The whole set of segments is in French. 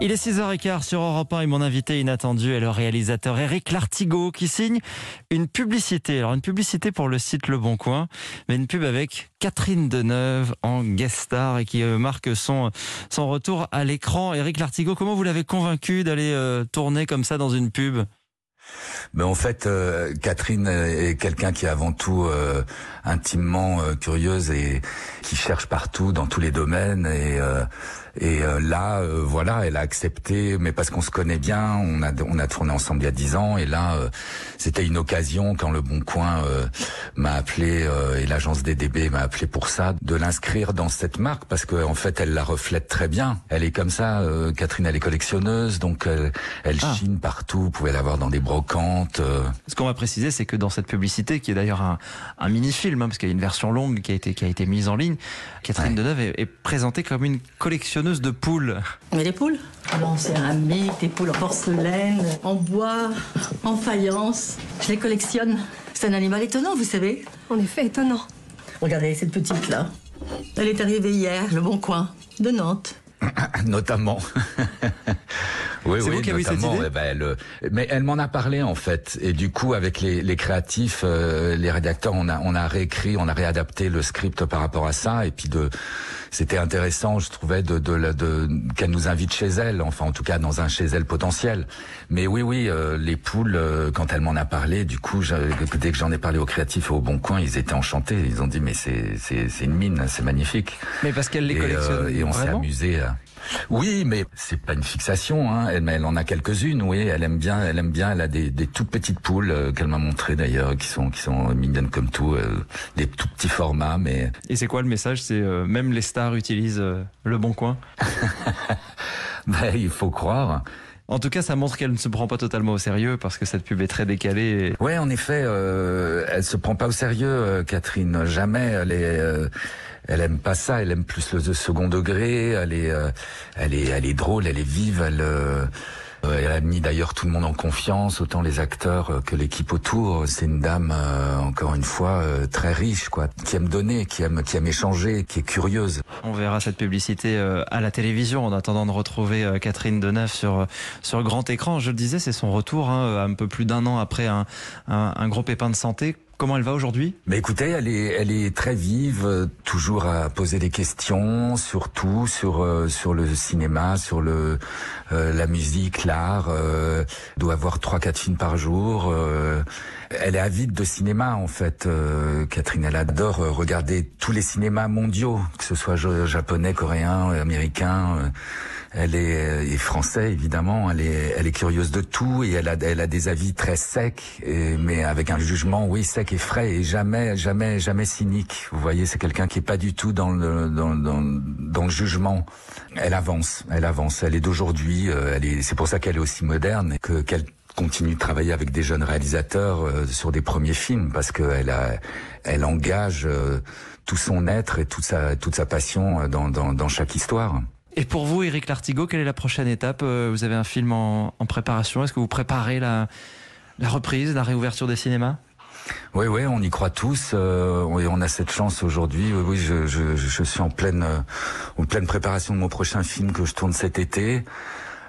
Il est 6h15 sur Europe 1 et mon invité inattendu est le réalisateur Eric Lartigot qui signe une publicité. Alors une publicité pour le site Le Bon Coin, mais une pub avec Catherine Deneuve en guest star et qui euh, marque son, retour à l'écran. Eric Lartigot, comment vous l'avez convaincu d'aller euh, tourner comme ça dans une pub? Mais en fait, euh, Catherine est quelqu'un qui est avant tout euh, intimement euh, curieuse et qui cherche partout dans tous les domaines. Et, et là, voilà, elle a accepté, mais parce qu'on se connaît bien, on a on a tourné ensemble il y a dix ans. Et là, c'était une occasion quand le Bon Coin m'a appelé et l'agence DDB m'a appelé pour ça, de l'inscrire dans cette marque parce qu'en en fait, elle la reflète très bien. Elle est comme ça. Catherine, elle est collectionneuse, donc elle, elle ah. chine partout. Vous pouvez la voir dans des brocantes. Ce qu'on va préciser, c'est que dans cette publicité, qui est d'ailleurs un, un mini-film, hein, parce qu'il y a une version longue qui a été, qui a été mise en ligne, Catherine Deneuve est, est, présentée comme une collectionneuse de poules. Mais les poules? En céramique, des poules en porcelaine, en bois, en faïence. Je les collectionne. C'est un animal étonnant, vous savez. En effet, étonnant. Regardez cette petite-là. Elle est arrivée hier, le bon coin, de Nantes. Notamment. Oui, oui, vous notamment. Eh ben, elle, mais elle m'en a parlé en fait, et du coup avec les, les créatifs, euh, les rédacteurs, on a on a réécrit, on a réadapté le script par rapport à ça, et puis de c'était intéressant, je trouvais, de, de, de qu'elle nous invite chez elle, enfin en tout cas dans un chez elle potentiel. Mais oui, oui, euh, les poules, euh, quand elle m'en a parlé, du coup, dès que j'en ai parlé aux créatifs et au Bon Coin, ils étaient enchantés. Ils ont dit mais c'est c'est une mine, c'est magnifique. Mais parce qu'elle les collectionne. et on s'est amusé. Oui, mais c'est pas une fixation. Hein. Elle, elle en a quelques-unes. Oui, elle aime bien. Elle aime bien. Elle a des, des toutes petites poules euh, qu'elle m'a montrées d'ailleurs, qui sont qui sont mignonnes comme tout, euh, des tout petits formats. Mais et c'est quoi le message? C'est euh, même les stars utilisent le bon coin? ben, il faut croire. En tout cas, ça montre qu'elle ne se prend pas totalement au sérieux parce que cette pub est très décalée. Et... Ouais, en effet, euh, elle se prend pas au sérieux, Catherine. Jamais. Elle est elle aime pas ça, elle aime plus le second degré, elle est, euh, elle est, elle est drôle, elle est vive, elle, euh, elle a mis d'ailleurs tout le monde en confiance, autant les acteurs euh, que l'équipe autour. C'est une dame, encore une fois, très riche, quoi, qui aime donner, qui aime, qui aime échanger, qui est curieuse. On verra cette publicité à la télévision en attendant de retrouver Catherine Deneuve sur sur grand écran. Je le disais, c'est son retour, hein, un peu plus d'un an après un, un, un gros pépin de santé. Comment elle va aujourd'hui? Mais écoutez, elle est, elle est très vive, euh, toujours à poser des questions, surtout sur euh, sur le cinéma, sur le euh, la musique, l'art. doit avoir trois quatre films par jour. elle est avide de cinéma en fait. Catherine, elle adore regarder tous les cinémas mondiaux, que ce soit japonais, coréen, américain elle est, française évidemment, elle est, elle est curieuse de tout et elle a, elle a des avis très secs, et, mais avec un jugement oui sec et frais et jamais, jamais, jamais cynique. Vous voyez, c'est quelqu'un qui est pas du tout dans le, dans, dans, dans le jugement. Elle avance, elle avance, elle est d'aujourd'hui. Euh, elle est, c'est pour ça qu'elle est aussi moderne et que qu'elle continue de travailler avec des jeunes réalisateurs euh, sur des premiers films parce qu'elle elle engage euh, tout son être et toute sa, toute sa passion dans, dans, dans chaque histoire. Et pour vous, Eric Lartigot, quelle est la prochaine étape euh, Vous avez un film en, préparation? Est-ce que vous préparez la, reprise, la réouverture des cinémas? Oui, oui, on y croit tous. Euh, on a cette chance aujourd'hui. Oui, je, suis euh, en pleine préparation de mon prochain film que je tourne cet été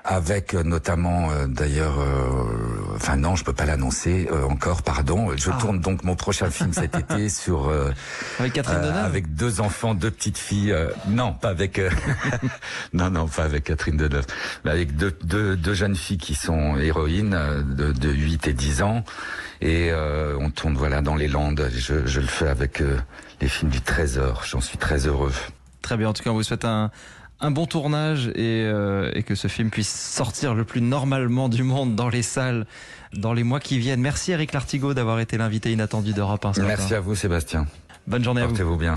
avec euh, notamment euh, d'ailleurs, euh, enfin non, je peux pas l'annoncer encore, pardon. Je ah. tourne donc mon prochain film cet été sur avec Catherine Deneuve, avec deux enfants, deux petites filles. non, pas avec, non, non, pas avec Catherine Deneuve, mais avec deux, deux, deux jeunes filles qui sont héroïnes de, de 8 et 10 ans, et on tourne voilà dans les Landes. Je, je le fais avec les films du Trésor. J'en suis très heureux. Très bien. En tout cas, on vous souhaite un un bon tournage et, euh, et, que ce film puisse sortir le plus normalement du monde dans les salles dans les mois qui viennent. Merci Eric Lartigot d'avoir été l'invité inattendu d'Europe 1. Merci à vous Sébastien. Bonne journée à vous. Portez-vous bien.